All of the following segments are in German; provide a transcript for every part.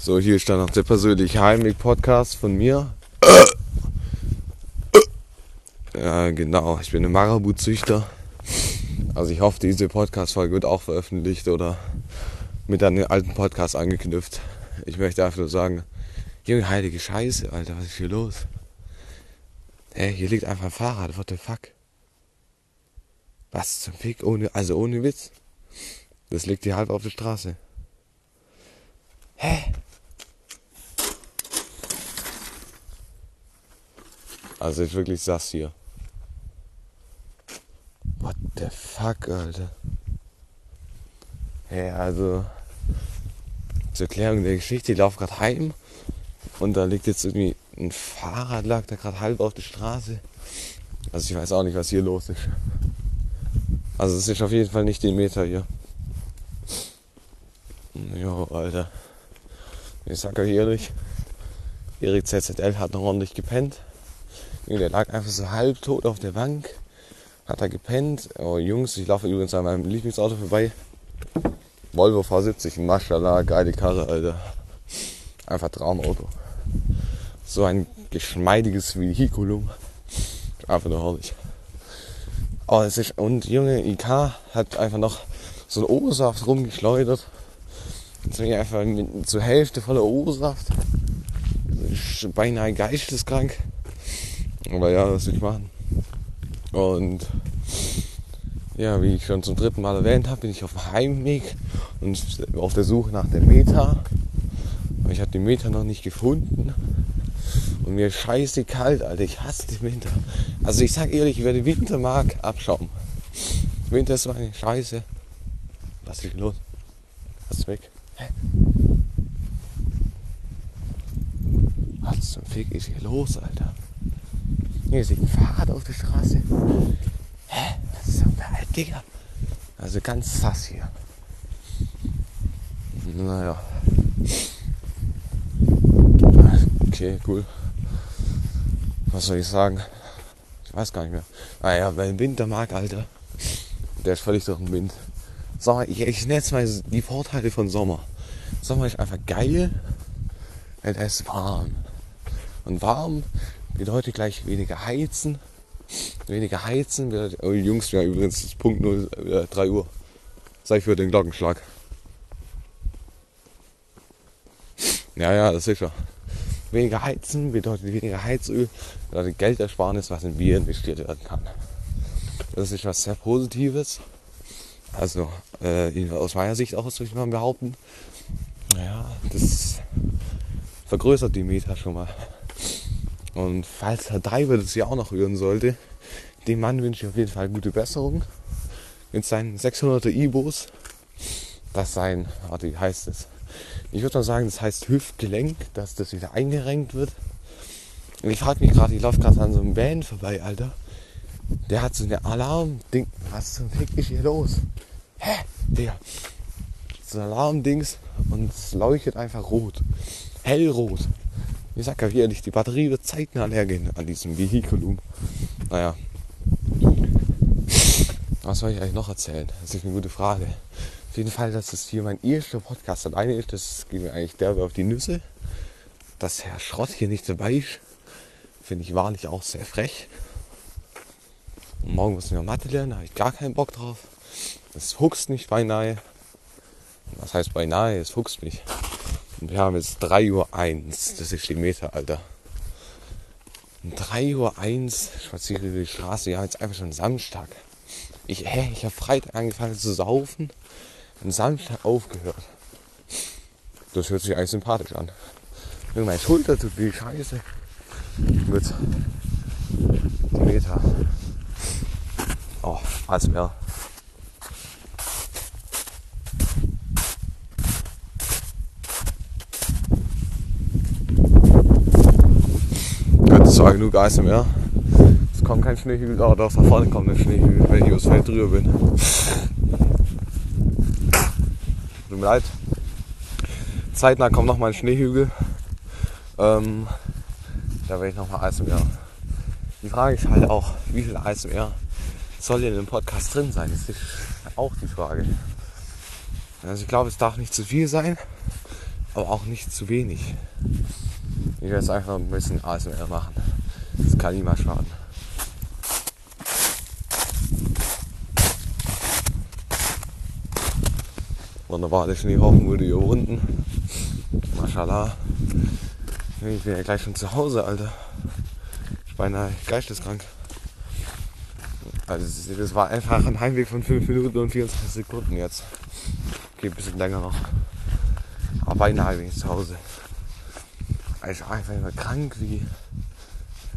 So, hier ist dann noch der persönliche Heimweg-Podcast von mir. Ja, genau, ich bin ein Marabu-Züchter. Also ich hoffe, diese Podcast-Folge wird auch veröffentlicht oder mit den alten Podcast angeknüpft. Ich möchte einfach nur sagen, Junge, heilige Scheiße, Alter, was ist hier los? Hä, hier liegt einfach ein Fahrrad, what the fuck? Was zum Fick, ohne, also ohne Witz. Das liegt hier halb auf der Straße. Hä? Also ist wirklich sass hier. What the fuck, Alter? Hey, also zur Erklärung der Geschichte, ich laufe gerade heim und da liegt jetzt irgendwie ein Fahrrad, lag da gerade halb auf der Straße. Also ich weiß auch nicht, was hier los ist. Also es ist auf jeden Fall nicht den Meter hier. Jo, Alter. Ich sag euch ehrlich, Erik ZZL hat noch ordentlich gepennt. Der lag einfach so halbtot auf der Bank. Hat er gepennt. Oh Jungs, ich laufe übrigens an meinem Lieblingsauto vorbei. Volvo V70, Maschallah, geile Karre, Alter. Einfach Traumauto. So ein geschmeidiges Vehikulum. Einfach nur herrlich. Oh, es ist, und Junge, IK hat einfach noch so einen O-Saft rumgeschleudert. Ich einfach mit, zur Hälfte voller O-Saft. Beinahe geisteskrank. Aber ja, was will ich machen? Und ja, wie ich schon zum dritten Mal erwähnt habe, bin ich auf dem Heimweg und auf der Suche nach der Meta. Aber ich habe die Meta noch nicht gefunden. Und mir ist scheiße kalt, Alter. Ich hasse den Winter. Also ich sag ehrlich, wer den Winter mag, abschauen. Winter ist so eine Scheiße. Was ist los? Was ist weg? Hä? Was zum Fick ist hier los, Alter? Hier ist ein Fahrrad auf der Straße. Hä? Was ist denn da, Digga? Also ganz sass hier. Naja. Okay, cool was soll ich sagen? Ich weiß gar nicht mehr. Naja, ah den Winter mag, Alter, der ist völlig durch den Wind. Sommer, ich, ich nenne jetzt mal die Vorteile von Sommer. Sommer ist einfach geil, weil er ist warm. Und warm bedeutet gleich weniger heizen. Weniger heizen bedeutet, oh Jungs, ja übrigens ist Punkt 0, äh, 3 Uhr. Sei für den Glockenschlag. Ja, ja, das ist sicher. Weniger heizen bedeutet weniger Heizöl, bedeutet Geldersparnis, was in Bier investiert werden kann. Das ist was sehr Positives. Also äh, aus meiner Sicht auch, würde ich mal behaupten. Naja, das vergrößert die Meta schon mal. Und falls Herr Diver das ja auch noch hören sollte, dem Mann wünsche ich auf jeden Fall gute Besserung. Mit seinen 600er Ibos. Das sein, warte, wie heißt es? Ich würde mal sagen, das heißt Hüftgelenk, dass das wieder eingerenkt wird. Und ich frage mich gerade, ich laufe gerade an so einem Van vorbei, Alter. Der hat so eine Alarm-Ding. Was zum Fick ist hier los? Hä? Der. So ein Alarm-Dings und es leuchtet einfach rot. Hellrot. Ich sag ja ehrlich, die Batterie wird zeitnah leer gehen an diesem Vehikulum. Naja. Was soll ich eigentlich noch erzählen? Das ist eine gute Frage jeden Fall, dass es hier mein erster Podcast alleine ist. Das geht mir eigentlich derbe auf die Nüsse. Dass Herr Schrott hier nicht dabei ist, finde ich wahrlich auch sehr frech. Und morgen ich noch Mathe lernen, da habe ich gar keinen Bock drauf. Es huckst nicht beinahe. Was heißt beinahe? Es huckst mich. Und wir haben jetzt 3.01 Uhr. Das ist die Meter, Alter. 3.01 Uhr spaziere über die Straße. Ja, jetzt einfach schon Samstag. Ich, hä, ich habe Freitag angefangen zu saufen am Samstag aufgehört. Das hört sich eigentlich sympathisch an. Meine Schulter tut wie Scheiße. Die Meter. Oh, als mehr. Gut, das war genug ASMR. Es kommt kein Schneehügel, aber doch da vorne kommt ein Schneehügel, wenn ich übers Feld drüber bin tut mir leid. Zeitnah kommt noch mal ein Schneehügel. Ähm, da werde ich noch mal ASMR. Die Frage ist halt auch, wie viel ASMR soll in dem Podcast drin sein? Das ist auch die Frage. Also ich glaube, es darf nicht zu viel sein. aber auch nicht zu wenig. Ich werde jetzt einfach ein bisschen ASMR machen. Das kann niemals schaden. Wunderbar, der Schneehaufen wurde überwunden. Mashallah. Ich bin ja gleich schon zu Hause, Alter. Ich bin beinahe geisteskrank. Also das war einfach ein Heimweg von 5 Minuten und 24 Sekunden jetzt. Geht ein bisschen länger noch. Aber beinahe bin ich zu Hause. Ich war einfach immer krank wie.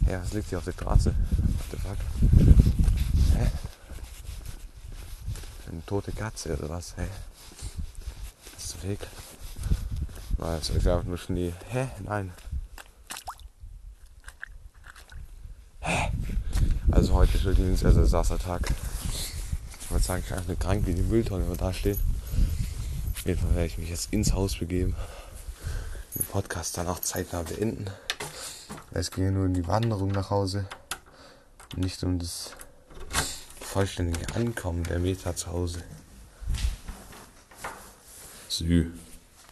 Ja, was liegt hier auf der Straße? What the fuck? Hä? Eine tote Katze oder was? Was ist weg? Nein, es ist einfach nur Schnee. Hä? Nein. Also heute ist wirklich ein sehr, sehr sasser Tag. Ich würde sagen, ich bin einfach krank wie die Mülltonne, wo da steht. Auf jeden Fall werde ich mich jetzt ins Haus begeben. Den Podcast dann auch zeitnah beenden. Es ging ja nur um die Wanderung nach Hause. Nicht um das vollständige Ankommen der Meta zu Hause. Sü.